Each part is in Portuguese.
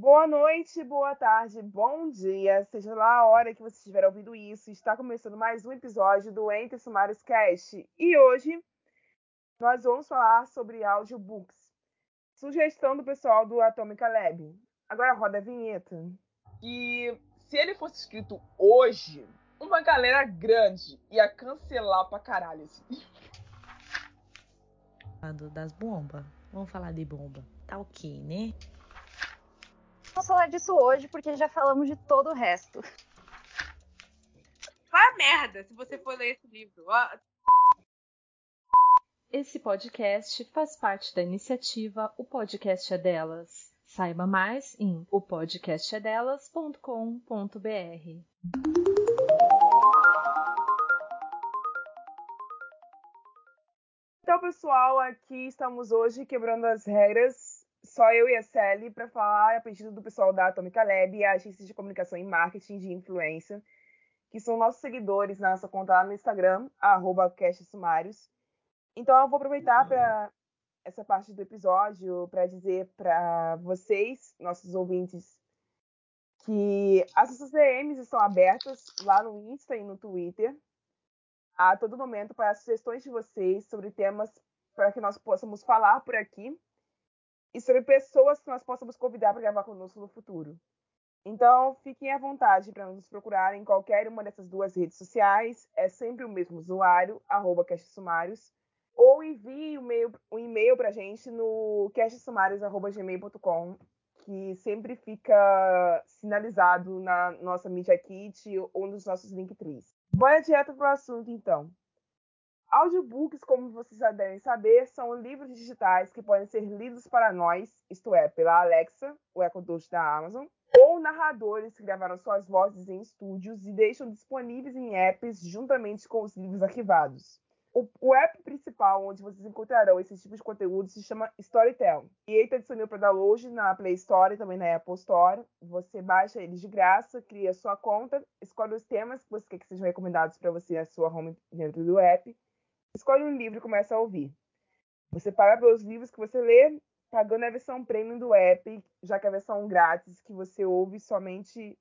Boa noite, boa tarde, bom dia, seja lá a hora que você estiver ouvindo isso. Está começando mais um episódio do Entre Sumários Cast. E hoje nós vamos falar sobre audiobooks. Sugestão do pessoal do Atomic Lab. Agora roda a vinheta. E se ele fosse escrito hoje, uma galera grande ia cancelar pra caralho esse livro. Das bombas. Vamos falar de bomba. Tá ok, né? Vamos falar disso hoje porque já falamos de todo o resto. Vai merda se você for ler esse livro. Esse podcast faz parte da iniciativa O Podcast é Delas. Saiba mais em opodcastedelas.com.br. Então, pessoal, aqui estamos hoje quebrando as regras. Só eu e a Sally para falar a pedido do pessoal da Atomica Lab, a agência de comunicação e marketing de influência, que são nossos seguidores na nossa conta lá no Instagram, arroba Sumários. Então, eu vou aproveitar para essa parte do episódio para dizer para vocês, nossos ouvintes, que as nossas DMs estão abertas lá no Insta e no Twitter a todo momento para sugestões de vocês sobre temas para que nós possamos falar por aqui e sobre pessoas que nós possamos convidar para gravar conosco no futuro. Então, fiquem à vontade para nos procurar em qualquer uma dessas duas redes sociais. É sempre o mesmo usuário, arroba Sumários, ou envie um e-mail, para a gente no castsumários.gmail.com, que sempre fica sinalizado na nossa Media Kit ou nos nossos Linktrees. Bora direto para o assunto, então. Audiobooks, como vocês já devem saber, são livros digitais que podem ser lidos para nós, isto é, pela Alexa, o Echo Dot da Amazon, ou narradores que gravaram suas vozes em estúdios e deixam disponíveis em apps juntamente com os livros arquivados. O, o, app principal onde vocês encontrarão esse tipo de conteúdo se chama Storytel. E ele está disponível para download na Play Store e também na Apple Store. Você baixa ele de graça, cria sua conta, escolhe os temas que você quer que sejam recomendados para você na sua home dentro do app, escolhe um livro e começa a ouvir. Você paga pelos livros que você lê, pagando a versão premium do app, já que a versão grátis que você ouve somente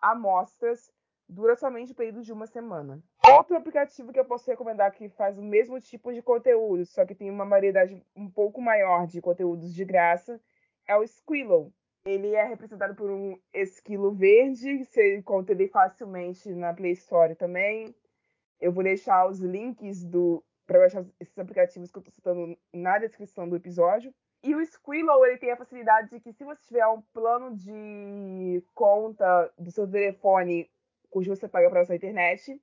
amostras dura somente o período de uma semana. Outro aplicativo que eu posso recomendar que faz o mesmo tipo de conteúdo, só que tem uma variedade um pouco maior de conteúdos de graça, é o Squillow. Ele é representado por um esquilo verde, você encontra ele facilmente na Play Store também. Eu vou deixar os links do para baixar esses aplicativos que eu estou citando na descrição do episódio. E o Squillow ele tem a facilidade de que se você tiver um plano de conta do seu telefone cujo você paga para sua internet,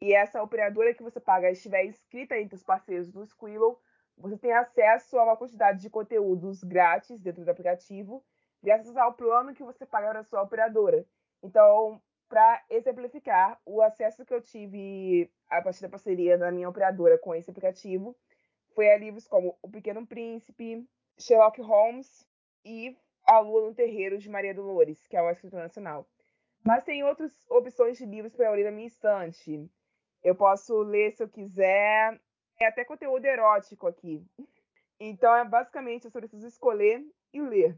e essa operadora que você paga estiver inscrita entre os parceiros do Squillow, você tem acesso a uma quantidade de conteúdos grátis dentro do aplicativo, graças ao plano que você paga para sua operadora. Então, para exemplificar, o acesso que eu tive a partir da parceria da minha operadora com esse aplicativo foi a livros como O Pequeno Príncipe, Sherlock Holmes e A Lua no Terreiro de Maria Dolores, que é uma escritora nacional. Mas tem outras opções de livros para eu ler na minha estante. Eu posso ler se eu quiser. Tem até conteúdo erótico aqui. Então, é basicamente, só preciso escolher e ler.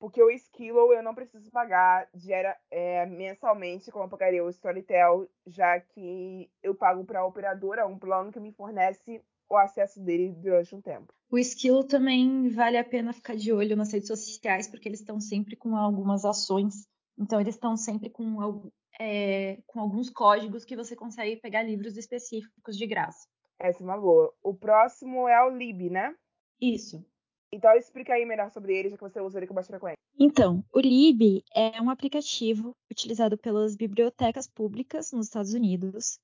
Porque o Skillow eu não preciso pagar diária, é, mensalmente, como eu pagaria o Storytel, já que eu pago para a operadora um plano que me fornece o acesso dele durante um tempo. O Skillow também vale a pena ficar de olho nas redes sociais, porque eles estão sempre com algumas ações então, eles estão sempre com, é, com alguns códigos que você consegue pegar livros específicos de graça. Essa é uma boa. O próximo é o Lib, né? Isso. Então, explica aí melhor sobre ele, já que você usa ele com bastante frequência. Então, o Lib é um aplicativo utilizado pelas bibliotecas públicas nos Estados Unidos.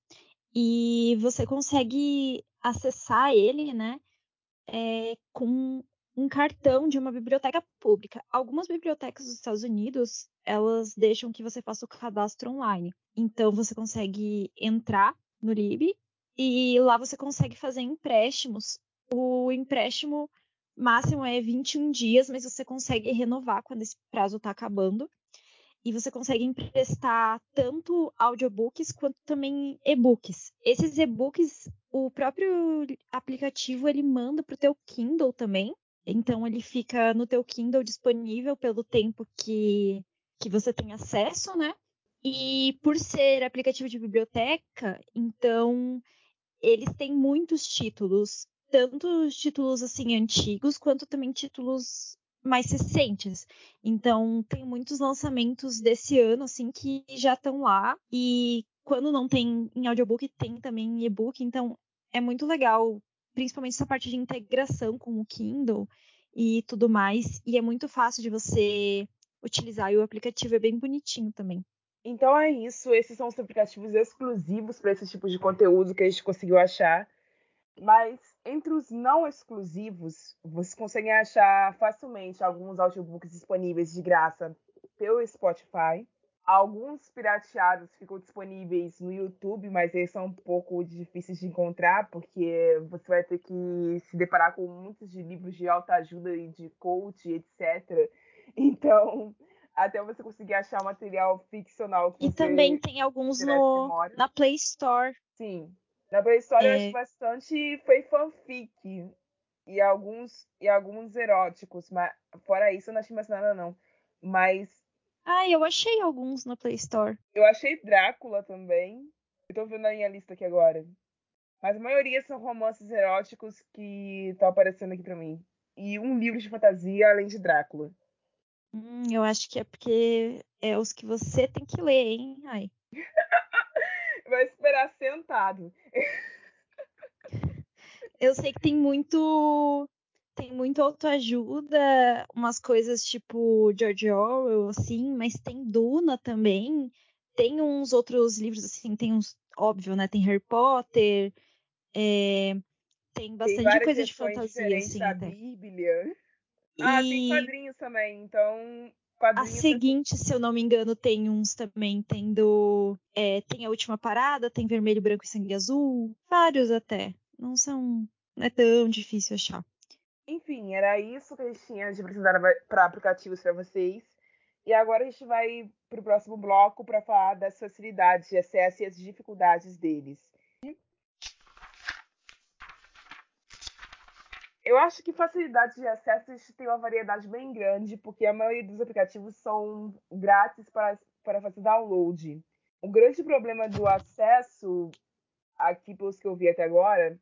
E você consegue acessar ele, né, é, com um cartão de uma biblioteca pública. Algumas bibliotecas dos Estados Unidos, elas deixam que você faça o cadastro online. Então você consegue entrar no Lib e lá você consegue fazer empréstimos. O empréstimo máximo é 21 dias, mas você consegue renovar quando esse prazo está acabando. E você consegue emprestar tanto audiobooks quanto também e-books. Esses e-books, o próprio aplicativo ele manda para o teu Kindle também Então ele fica no teu Kindle disponível pelo tempo que, que você tem acesso, né? E por ser aplicativo de biblioteca, então eles têm muitos títulos, tanto títulos assim antigos quanto também títulos mais recentes. Então tem muitos lançamentos desse ano assim que já estão lá e quando não tem em audiobook tem também em e-book, então é muito legal, principalmente essa parte de integração com o Kindle e tudo mais, e é muito fácil de você utilizar e o aplicativo é bem bonitinho também. Então é isso, esses são os aplicativos exclusivos para esse tipo de conteúdo que a gente conseguiu achar. Mas entre os não exclusivos, vocês conseguem achar facilmente alguns audiobooks disponíveis de graça pelo Spotify. Alguns pirateados ficam disponíveis no YouTube, mas eles são um pouco difíceis de encontrar, porque você vai ter que se deparar com muitos de livros de autoajuda e de coach, etc. Então, até você conseguir achar material ficcional que E também tem alguns no, na Play Store. Sim. Na Play Store eu É. acho bastante foi fanfic e alguns e alguns eróticos, mas fora isso eu não achei mais nada não. Mas Ah, eu achei alguns na Play Store. eu achei Drácula também. Eu tô vendo a minha lista aqui agora. Mas a maioria são romances eróticos que estão aparecendo aqui pra mim. E um livro de fantasia além de Drácula. Hum, eu acho que é porque é os que você tem que ler, hein? Ai. Eu sei que tem muito. Tem muito autoajuda, umas coisas tipo George Orwell, assim, mas tem Duna também. Tem uns outros livros, assim, tem uns, óbvio, né? Tem Harry Potter, é, tem Tem bastante várias coisa de fantasia, assim, até. Bíblia. Ah, tem E quadrinhos também, então a seguinte, se eu não me engano, tem uns também, tem do. é, tem a última parada, tem vermelho, branco e sangue azul. Vários até. Não são. Não é tão difícil achar. Enfim, era isso que a gente tinha de precisar para aplicativos para vocês. E agora a gente vai para o próximo bloco para falar das facilidades de acesso e as dificuldades deles. Eu acho que facilidade de acesso tem uma variedade bem grande, porque a maioria dos aplicativos são grátis para, para fazer download. O grande problema do acesso, aqui pelos que eu vi até agora,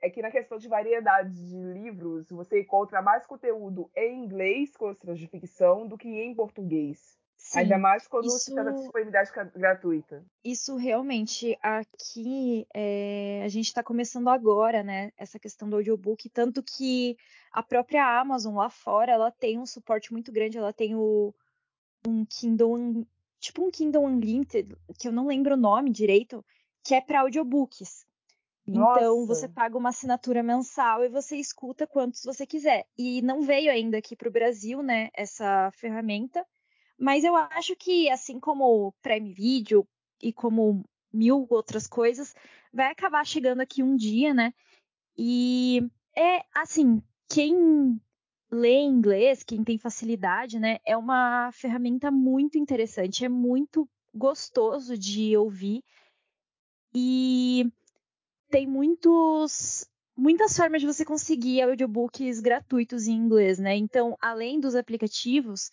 é que na questão de variedade de livros, você encontra mais conteúdo em inglês, com de ficção, do que em português. Sim, Ainda mais quando se isso- trata de disponibilidade gratuita. isso realmente aqui é, a gente está começando agora, né? Essa questão do audiobook, tanto que a própria Amazon lá fora ela tem um suporte muito grande, ela tem o, um Kindle, tipo um Kindle Unlimited, que eu não lembro o nome direito, que é para audiobooks. Então Nossa. você paga uma assinatura mensal e você escuta quantos você quiser. E não veio ainda aqui para o Brasil, né, essa ferramenta. Mas eu acho que, assim como o Prime Video e como mil outras coisas, vai acabar chegando aqui um dia, né? E é assim, quem lê inglês, quem tem facilidade, né, é uma ferramenta muito interessante, é muito gostoso de ouvir. E tem muitos muitas formas de você conseguir audiobooks gratuitos em inglês, né? Então, além dos aplicativos,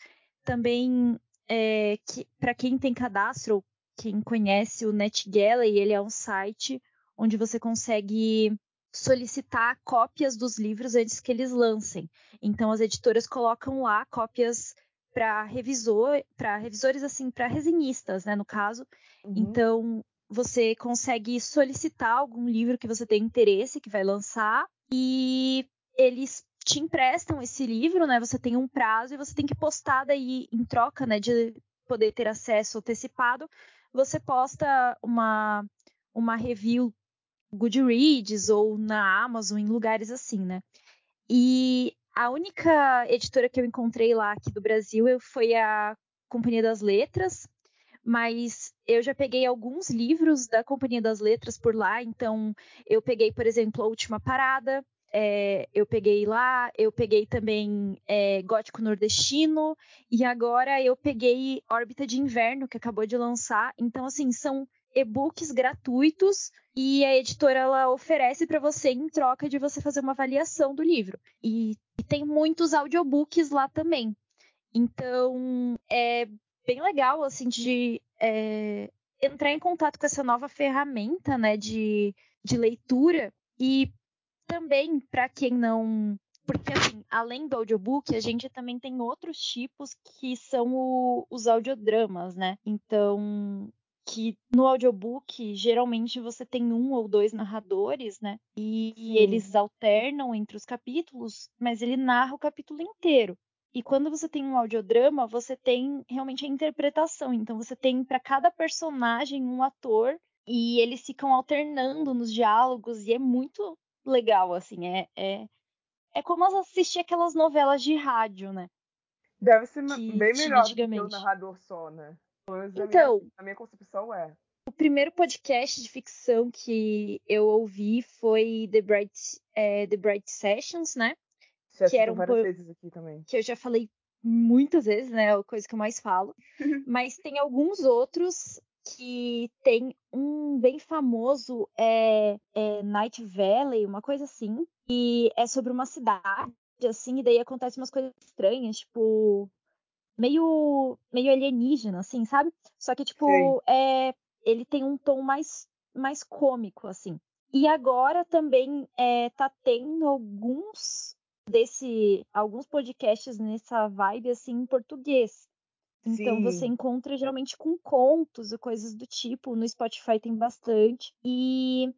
também é, para quem tem cadastro, quem conhece o NetGalley, ele é um site onde você consegue solicitar cópias dos livros antes que eles lancem. Então, as editoras colocam lá cópias para revisor, para revisores assim, para resenhistas, né, no caso. Uhum. Então, você consegue solicitar algum livro que você tem interesse, que vai lançar, e eles te emprestam esse livro, né? Você tem um prazo e você tem que postar daí em troca, né, de poder ter acesso antecipado. Você posta uma uma review Goodreads ou na Amazon, em lugares assim, né? E a única editora que eu encontrei lá aqui do Brasil foi a Companhia das Letras, mas eu já peguei alguns livros da Companhia das Letras por lá, então eu peguei, por exemplo, A Última Parada, é, eu peguei lá, eu peguei também é, Gótico Nordestino, e agora eu peguei Órbita de Inverno, que acabou de lançar. Então, assim, são e-books gratuitos e a editora ela oferece para você em troca de você fazer uma avaliação do livro. E, e tem muitos audiobooks lá também. Então, é bem legal, assim, de é, entrar em contato com essa nova ferramenta, né, de, de leitura. E também, para quem não. Porque, assim, além do audiobook, a gente também tem outros tipos que são o, os audiodramas, né? Então, que no audiobook geralmente você tem um ou dois narradores, né? E Sim. eles alternam entre os capítulos, mas ele narra o capítulo inteiro. E quando você tem um audiodrama, você tem realmente a interpretação. Então você tem para cada personagem um ator e eles ficam alternando nos diálogos e é muito legal, assim. É, é, é como assistir aquelas novelas de rádio, né? Deve ser que bem melhor do que o narrador só, né? Então, minha, a minha concepção é. O primeiro podcast de ficção que eu ouvi foi The Bright, é, The Bright Sessions, né? Já que era um várias vezes aqui também. Que eu já falei muitas vezes, né? É a coisa que eu mais falo. Mas tem alguns outros que tem um bem famoso, é, é Night Valley, uma coisa assim. E é sobre uma cidade, assim, e daí acontecem umas coisas estranhas, tipo. Meio, meio alienígena, assim, sabe? Só que, tipo, é, ele tem um tom mais, mais cômico, assim. E agora também é, tá tendo alguns desse alguns podcasts nessa vibe assim em português. Então Sim. você encontra geralmente com contos e coisas do tipo. No Spotify tem bastante. E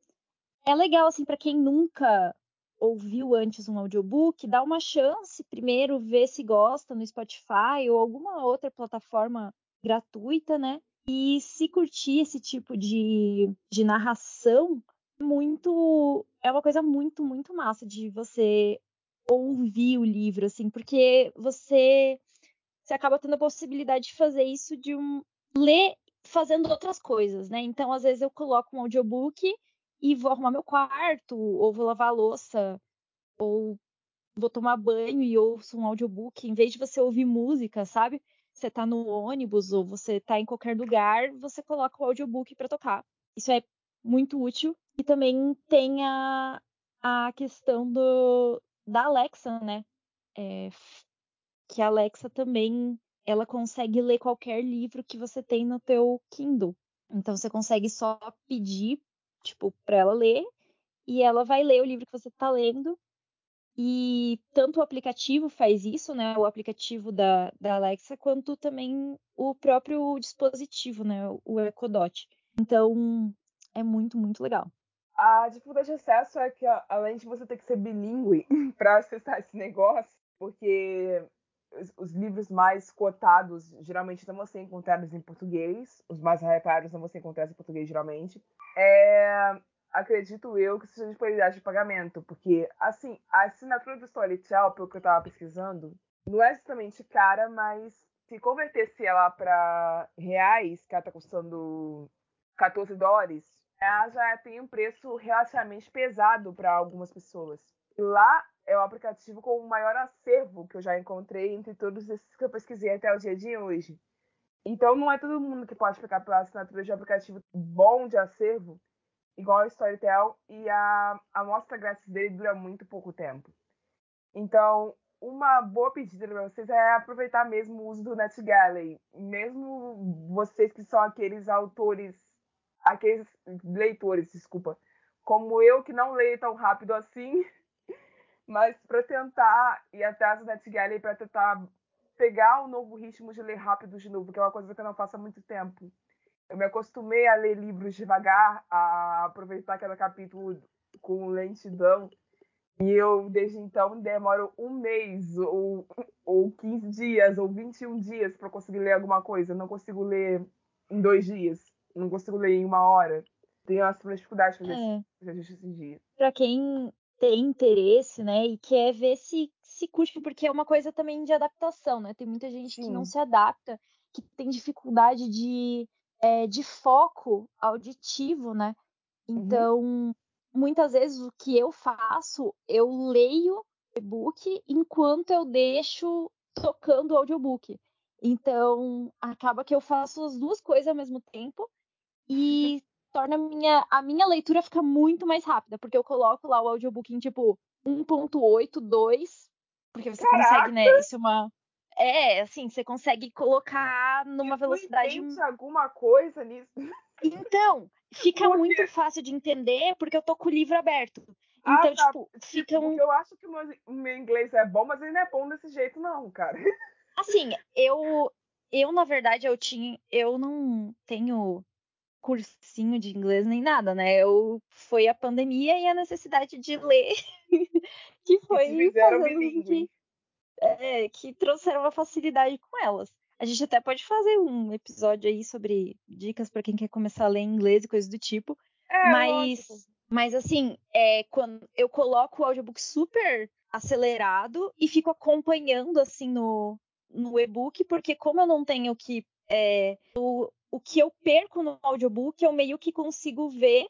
é legal assim para quem nunca ouviu antes um audiobook, dá uma chance primeiro ver se gosta no Spotify ou alguma outra plataforma gratuita, né? E se curtir esse tipo de, de narração, muito é uma coisa muito, muito massa de você ouvir o livro, assim, porque você, acaba tendo a possibilidade de fazer isso de um ler fazendo outras coisas, né? Então, às vezes eu coloco um audiobook e vou arrumar meu quarto, ou vou lavar a louça, ou vou tomar banho e ouço um audiobook, em vez de você ouvir música, sabe? Você tá no ônibus ou você tá em qualquer lugar, você coloca o audiobook para tocar. Isso é muito útil. E também tem a, a questão do, da Alexa, né? É, que a Alexa também ela consegue ler qualquer livro que você tem no teu Kindle. Então você consegue só pedir, tipo, para ela ler e ela vai ler o livro que você está lendo. E tanto o aplicativo faz isso, né? O aplicativo da, da Alexa, quanto também o próprio dispositivo, né? O Echo Dot. Então é muito, muito legal. A dificuldade de acesso é que, além de você ter que ser bilíngue para acessar esse negócio, porque os, os, livros mais cotados geralmente não vão ser encontrados em português, os mais hypados não vão ser encontrados em português geralmente, é, acredito eu que seja disponibilidade de pagamento, porque, assim, a assinatura do Storytel, pelo que eu estava pesquisando, não é exatamente cara, mas se convertesse ela para reais, que ela tá custando 14 dólares, ela já tem um preço relativamente pesado para algumas pessoas. E lá é o aplicativo com o maior acervo que eu já encontrei entre todos esses que eu pesquisei até o dia de hoje. Então não é todo mundo que pode ficar pela assinatura de um aplicativo bom de acervo, igual o Storytel, e a amostra grátis dele dura muito pouco tempo. Então, uma boa pedida para vocês é aproveitar mesmo o uso do NetGalley. Mesmo vocês que são aqueles autores aqueles leitores, desculpa, como eu que não leio tão rápido assim, mas para tentar ir atrás do NetGalley para tentar pegar o novo ritmo de ler rápido de novo, que é uma coisa que eu não faço há muito tempo. Eu me acostumei a ler livros devagar, a aproveitar cada capítulo com lentidão. E eu, desde então, demoro um mês, ou, ou 15 dias, ou 21 dias para conseguir ler alguma coisa. Eu não consigo ler em dois dias não consigo ler em uma hora. Tenho essa dificuldade de fazer, é. fazer isso esses dias. Pra quem tem interesse, né, e quer ver se se curte, porque é uma coisa também de adaptação, né? Tem muita gente Sim. que não se adapta, que tem dificuldade de, é, de foco auditivo, né? Uhum. Então, uhum. muitas vezes o que eu faço, eu leio e-book enquanto eu deixo tocando o audiobook. Então, acaba que eu faço as duas coisas ao mesmo tempo e torna a minha, a minha leitura ficar muito mais rápida, porque eu coloco lá o audiobook em tipo 1.8, 2 Porque você Caraca. consegue, né? Isso é uma. É, assim, você consegue colocar numa velocidade. Alguma coisa nisso? Então, fica muito fácil de entender porque eu tô com o livro aberto. Ah, então, tá. tipo, fica um. Eu acho que o meu inglês é bom, mas ele não é bom desse jeito, não, cara. Assim, eu. Eu, na verdade, eu tinha. Eu não tenho cursinho de inglês nem nada, né? Eu foi a pandemia e a necessidade de ler que foi que fazendo que, é, que trouxeram uma facilidade com elas. A gente até pode fazer um episódio aí sobre dicas para quem quer começar a ler inglês e coisas do tipo. É, mas, mas assim, é, quando eu coloco o audiobook super acelerado e fico acompanhando assim no, no e-book, porque como eu não tenho que é, o, o que eu perco no audiobook, eu meio que consigo ver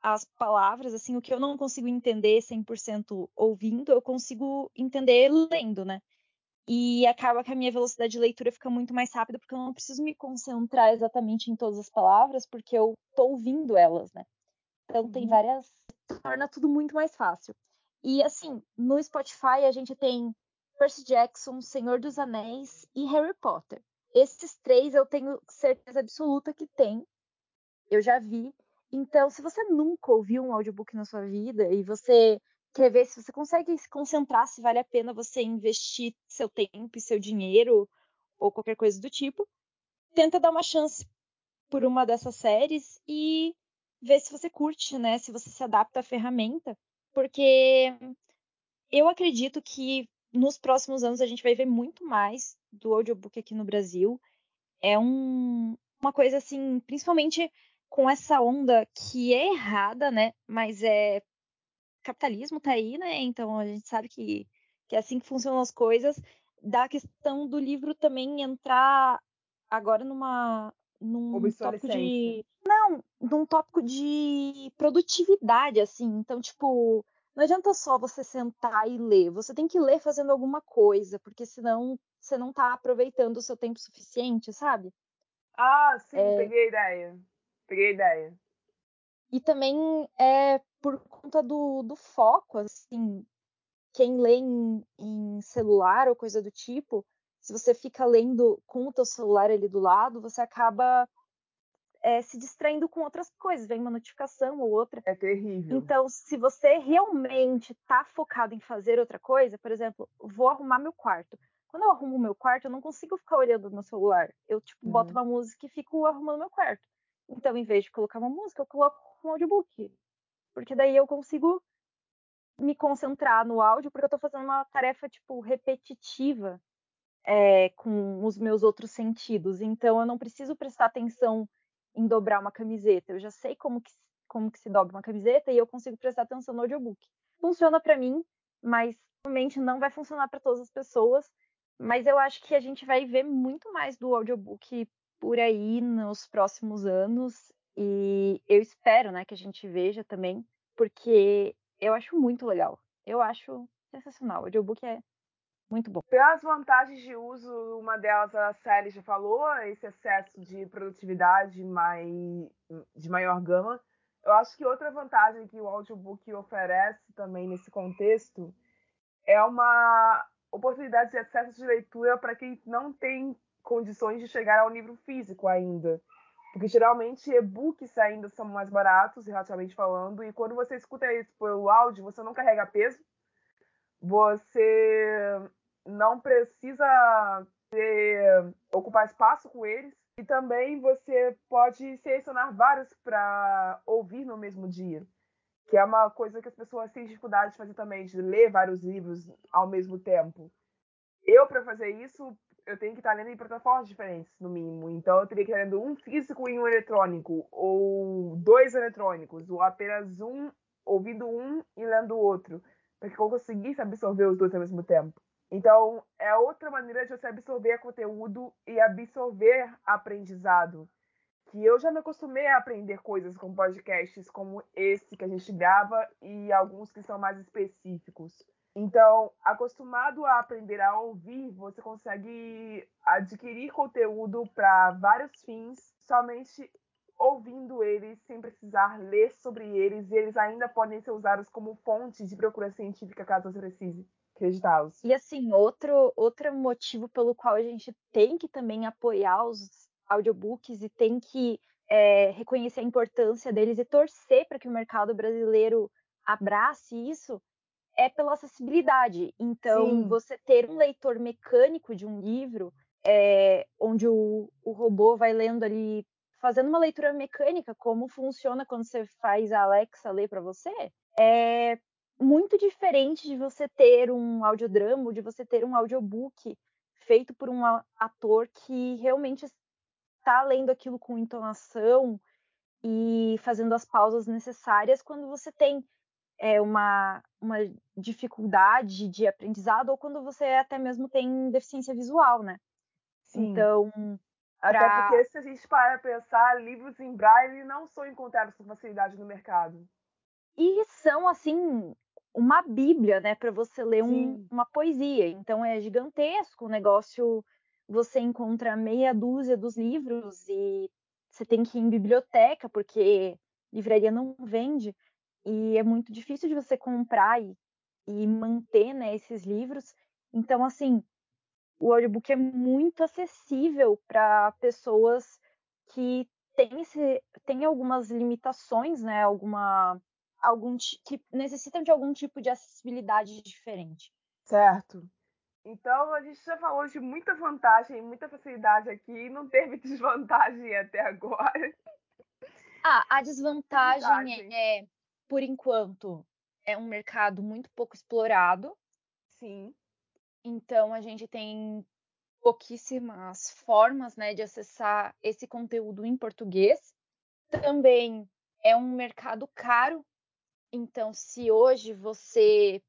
as palavras, assim, o que eu não consigo entender 100% ouvindo, eu consigo entender lendo, né? E acaba que a minha velocidade de leitura fica muito mais rápida, porque eu não preciso me concentrar exatamente em todas as palavras, porque eu tô ouvindo elas, né? Então tem uhum. várias. torna tudo muito mais fácil. E assim, no Spotify a gente tem Percy Jackson, Senhor dos Anéis e Harry Potter. Esses três eu tenho certeza absoluta que tem. Eu já vi. Então, se você nunca ouviu um audiobook na sua vida e você quer ver se você consegue se concentrar, se vale a pena você investir seu tempo e seu dinheiro ou qualquer coisa do tipo, tenta dar uma chance por uma dessas séries e ver se você curte, né? Se você se adapta à ferramenta, porque eu acredito que nos próximos anos a gente vai ver muito mais do audiobook aqui no Brasil. É um, uma coisa assim, principalmente com essa onda que é errada, né? Mas é capitalismo tá aí, né? Então a gente sabe que, que é assim que funcionam as coisas. Da questão do livro também entrar agora numa num tópico de não, num tópico de produtividade assim. Então, tipo, não adianta só você sentar e ler, você tem que ler fazendo alguma coisa, porque senão você não está aproveitando o seu tempo suficiente, sabe? Ah, sim, é... peguei a ideia. Peguei a ideia. E também é por conta do, do foco, assim, quem lê em, em celular ou coisa do tipo, se você fica lendo com o teu celular ali do lado, você acaba é, se distraindo com outras coisas, vem uma notificação ou outra. É terrível. Então, se você realmente está focado em fazer outra coisa, por exemplo, vou arrumar meu quarto. Quando eu arrumo meu quarto, eu não consigo ficar olhando no celular. Eu, tipo, uhum. boto uma música e fico arrumando meu quarto. Então, em vez de colocar uma música, eu coloco um audiobook. Porque daí eu consigo me concentrar no áudio, porque eu estou fazendo uma tarefa, tipo, repetitiva é, com os meus outros sentidos. Então, eu não preciso prestar atenção em dobrar uma camiseta. Eu já sei como que, como que se dobra uma camiseta e eu consigo prestar atenção no audiobook. Funciona para mim, mas realmente não vai funcionar para todas as pessoas. Mas eu acho que a gente vai ver muito mais do audiobook por aí nos próximos anos. E eu espero né, que a gente veja também, porque eu acho muito legal. Eu acho sensacional. O audiobook é muito bom. Pelas vantagens de uso, uma delas a Sally já falou, esse excesso de produtividade mais, de maior gama. Eu acho que outra vantagem que o audiobook oferece também nesse contexto é uma oportunidade de acesso de leitura para quem não tem condições de chegar ao livro físico ainda. Porque geralmente e-books ainda são mais baratos, relativamente falando, e quando você escuta isso pelo áudio, você não carrega peso, você não precisa ter, ocupar espaço com eles. E também você pode selecionar vários para ouvir no mesmo dia, que é uma coisa que as pessoas têm dificuldade de fazer também, de ler vários livros ao mesmo tempo. Eu, para fazer isso, eu tenho que estar lendo em plataformas diferentes, no mínimo. Então, eu teria que estar lendo um físico e um eletrônico, ou dois eletrônicos, ou apenas um, ouvindo um e lendo o outro, para que eu conseguisse absorver os dois ao mesmo tempo. Então, é outra maneira de você absorver conteúdo e absorver aprendizado. Que eu já me acostumei a aprender coisas com podcasts como esse que a gente grava e alguns que são mais específicos. Então, acostumado a aprender a ouvir, você consegue adquirir conteúdo para vários fins somente ouvindo eles, sem precisar ler sobre eles, e eles ainda podem ser usados como fonte de procura científica caso você precise. acreditá-los. E assim, outro, outro motivo pelo qual a gente tem que também apoiar os audiobooks e tem que é, reconhecer a importância deles e torcer para que o mercado brasileiro abrace isso é pela acessibilidade. Então, Sim. você ter um leitor mecânico de um livro, é, onde o, o robô vai lendo ali, fazendo uma leitura mecânica, como funciona quando você faz a Alexa ler para você, é muito diferente de você ter um audiodrama, de você ter um audiobook feito por um ator que realmente está lendo aquilo com entonação e fazendo as pausas necessárias quando você tem é, uma, uma dificuldade de aprendizado ou quando você até mesmo tem deficiência visual, né? Sim. Então. Até pra... porque, se a gente para pensar, livros em braille não são encontrados com facilidade no mercado. E são, assim, uma bíblia, né, para você ler um, uma poesia. Então é gigantesco o negócio. Você encontra meia dúzia dos livros e você tem que ir em biblioteca porque livraria não vende e é muito difícil de você comprar e, e manter né, esses livros. Então, assim, o audiobook é muito acessível para pessoas que têm, esse, têm algumas limitações, né? Alguma, algum, que necessitam de algum tipo de acessibilidade diferente. Certo. Então, a gente já falou de muita vantagem, muita facilidade aqui, não teve desvantagem até agora. Ah, a desvantagem é por enquanto, é um mercado muito pouco explorado. Sim. Então a gente tem pouquíssimas formas, né, de acessar esse conteúdo em português. Também é um mercado caro. Então, se hoje você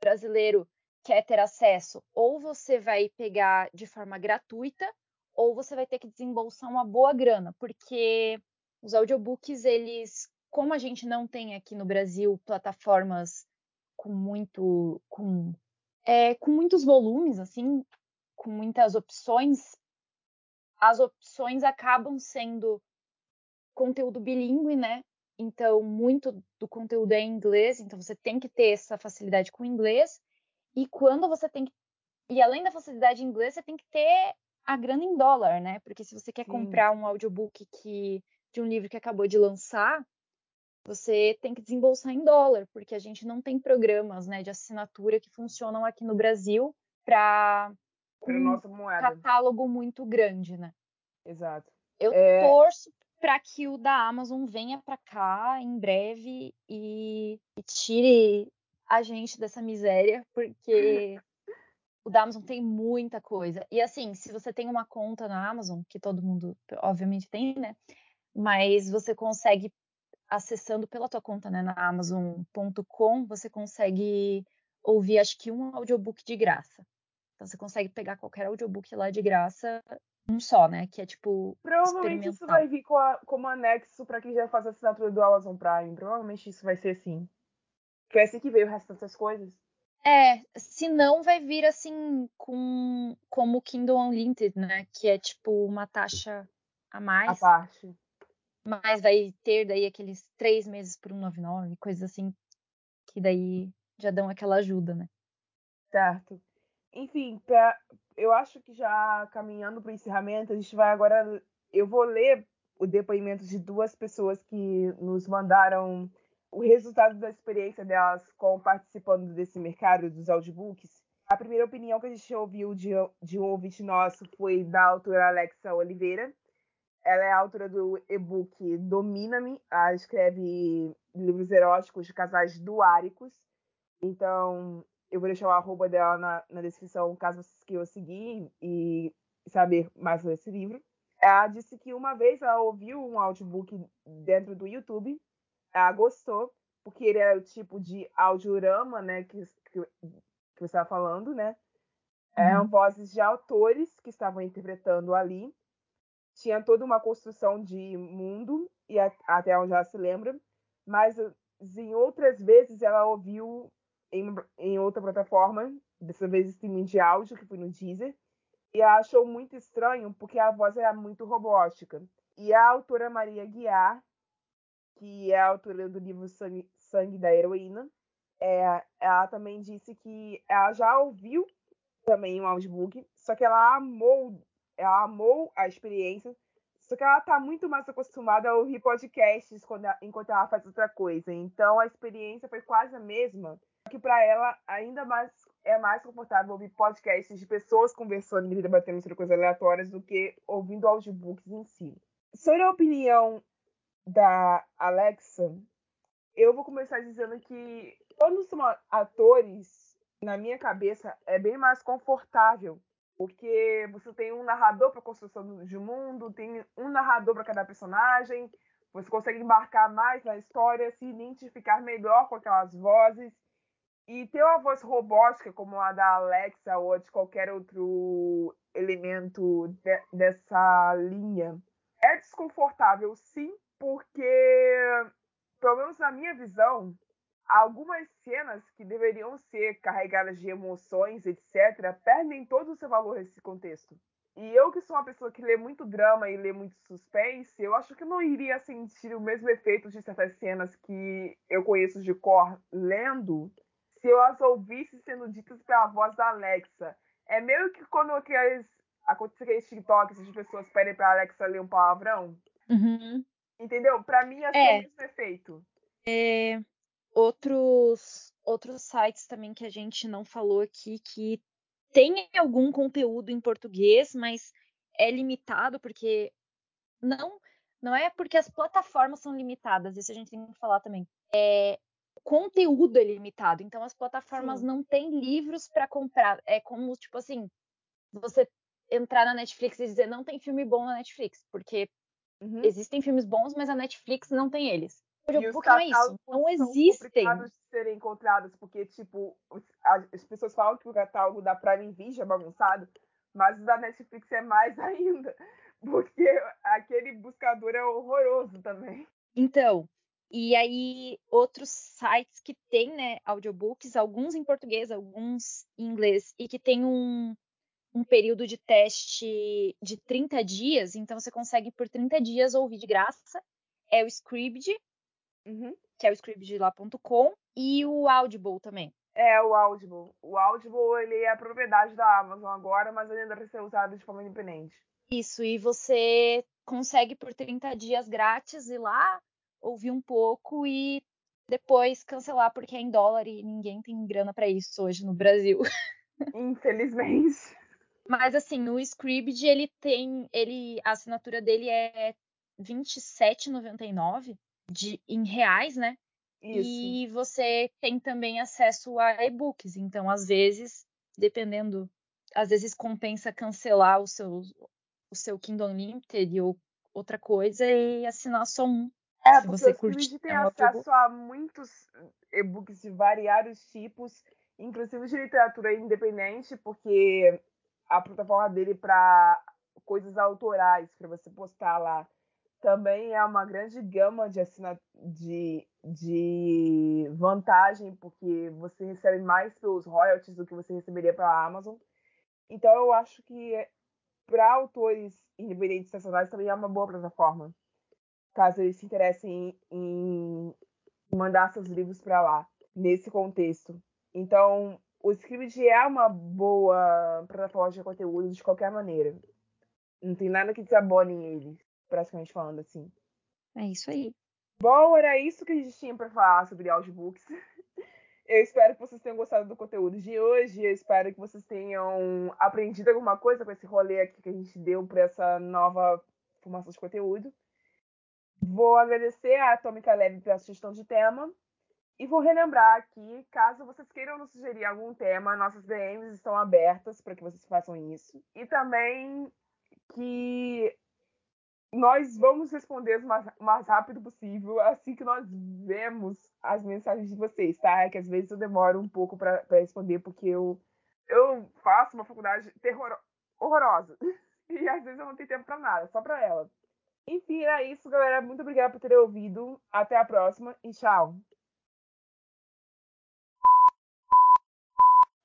brasileiro quer ter acesso, ou você vai pegar de forma gratuita, ou você vai ter que desembolsar uma boa grana, porque os audiobooks eles como a gente não tem aqui no Brasil plataformas com muito com, é, com muitos volumes assim com muitas opções as opções acabam sendo conteúdo bilíngue né? Então muito do conteúdo é em inglês então você tem que ter essa facilidade com o inglês. E quando você tem que e além da facilidade em inglês você tem que ter a grana em dólar né? Porque se você quer Sim. comprar um audiobook que de um livro que acabou de lançar você tem que desembolsar em dólar, porque a gente não tem programas né, de assinatura que funcionam aqui no Brasil para um catálogo muito grande, né? Exato. Eu é... torço para que o da Amazon venha para cá em breve e, e tire a gente dessa miséria, porque o da Amazon tem muita coisa. E assim, se você tem uma conta na Amazon, que todo mundo obviamente tem, né? Mas você consegue acessando pela tua conta né, na Amazon.com, você consegue ouvir acho que um audiobook de graça. Então você consegue pegar qualquer audiobook lá de graça, um só, né? Que é tipo. Provavelmente isso vai vir com a, como anexo para quem já faz a assinatura do Amazon Prime. Provavelmente isso vai ser assim. Foi assim que veio o resto dessas coisas. É, se não vai vir assim com como Kindle Unlimited, né? Que é tipo uma taxa a mais. A parte mas vai ter daí aqueles três meses por 199, coisas assim, que daí já dão aquela ajuda, né? Certo. Enfim, pra, eu acho que já caminhando para o encerramento, a gente vai agora. Eu vou ler o depoimento de duas pessoas que nos mandaram o resultado da experiência delas com participando desse mercado dos audiobooks. A primeira opinião que a gente ouviu de, de um ouvinte nosso foi da autora Alexa Oliveira, ela é autora do e-book Domina-me. Ela escreve livros eróticos de casais duáricos. Então, eu vou deixar o arroba dela na, na descrição, caso vocês queiram seguir e saber mais sobre esse livro. Ela disse que uma vez ela ouviu um audiobook dentro do YouTube, ela gostou, porque ele era o tipo de audiorama, né, que, que, que você estava falando, né? Eram uhum. vozes de autores que estavam interpretando ali tinha toda uma construção de mundo, e a, até onde ela se lembra, mas em outras vezes ela ouviu em, em outra plataforma, dessa vez streaming de áudio, que foi no Deezer, e ela achou muito estranho porque a voz era muito robótica. E a autora Maria Guiar, que é a autora do livro Sangue, Sangue da Heroína, é, ela também disse que ela já ouviu também um audiobook, só que ela amou, ela amou a experiência, só que ela está muito mais acostumada a ouvir podcasts enquanto ela faz outra coisa. Então a experiência foi quase a mesma, que para ela ainda mais é mais confortável ouvir podcasts de pessoas conversando e debatendo sobre coisas aleatórias do que ouvindo audiobooks em si. Sobre a opinião da Alexa, eu vou começar dizendo que quando são atores, na minha cabeça, é bem mais confortável. Porque você tem um narrador para construção de mundo, tem um narrador para cada personagem, você consegue embarcar mais na história, se identificar melhor com aquelas vozes. E ter uma voz robótica como a da Alexa ou de qualquer outro elemento de, dessa linha é desconfortável, sim, porque, pelo menos na minha visão, algumas cenas que deveriam ser carregadas de emoções, etc., perdem todo o seu valor nesse contexto. E eu, que sou uma pessoa que lê muito drama e lê muito suspense, eu acho que não iria sentir o mesmo efeito de certas cenas que eu conheço de cor lendo se eu as ouvisse sendo ditas pela voz da Alexa. É meio que quando aqueles, acontece aqueles TikToks as pessoas pedem pra Alexa ler um palavrão. Uhum. Entendeu? Pra mim, assim, é o mesmo efeito. É, outros, outros sites também que a gente não falou aqui que tem algum conteúdo em português, mas é limitado porque não não é porque as plataformas são limitadas, isso a gente tem que falar também. É, conteúdo é limitado, então as plataformas Sim. não têm livros para comprar. É como tipo assim, você entrar na Netflix e dizer não tem filme bom na Netflix, porque uhum. existem filmes bons, mas a Netflix não tem eles. Porque não é isso, não existem. de serem encontrados, porque, tipo, as pessoas falam que o catálogo da Prime Video é bagunçado, mas o da Netflix é mais ainda, porque aquele buscador é horroroso também. Então, e aí outros sites que têm, né, audiobooks, alguns em português, alguns em inglês, e que tem um, um período de teste de 30 dias, então você consegue por 30 dias ouvir de graça, é o Scribd, Uhum. Que é o scriptdela.com e o Audible também. É, o Audible. O Audible, ele é a propriedade da Amazon agora, mas ele ainda vai ser usado de forma independente. Isso, e você consegue por 30 dias grátis ir lá, ouvir um pouco e depois cancelar, porque é em dólar e ninguém tem grana para isso hoje no Brasil. Infelizmente. Mas assim, o Scribd, ele tem, ele a assinatura dele é 27,99 de, em reais, né? Isso. E você tem também acesso a e-books. Então, às vezes, dependendo, às vezes compensa cancelar o seu, o seu Kindle Unlimited ou outra coisa e assinar só um. É, porque você curte, tem é acesso a muitos e-books de variados tipos, inclusive de literatura independente, porque a plataforma dele para coisas autorais para você postar lá também é uma grande gama de, assina... de, de vantagem, porque você recebe mais pelos royalties do que você receberia pela Amazon. Então eu acho que para autores independentes nacionais também é uma boa plataforma, caso eles se interessem em, em mandar seus livros para lá, nesse contexto. Então, o Script é uma boa plataforma de conteúdo de qualquer maneira. Não tem nada que desabone eles praticamente falando assim. É isso aí. Bom, era isso que a gente tinha para falar sobre audiobooks. Eu espero que vocês tenham gostado do conteúdo de hoje. Eu espero que vocês tenham aprendido alguma coisa com esse rolê aqui que a gente deu para essa nova formação de conteúdo. Vou agradecer a Atômica Lab pela sugestão de tema. E vou relembrar aqui, caso vocês queiram nos sugerir algum tema, nossas DMs estão abertas para que vocês façam isso. E também que nós vamos responder o mais, mais, rápido possível assim que nós vemos as mensagens de vocês, tá? É que às vezes eu demoro um pouco para responder, porque eu, eu faço uma faculdade terror, horrorosa. E às vezes eu não tenho tempo para nada, só para ela. Enfim, é isso, galera. Muito obrigada por terem ouvido. Até a próxima e tchau.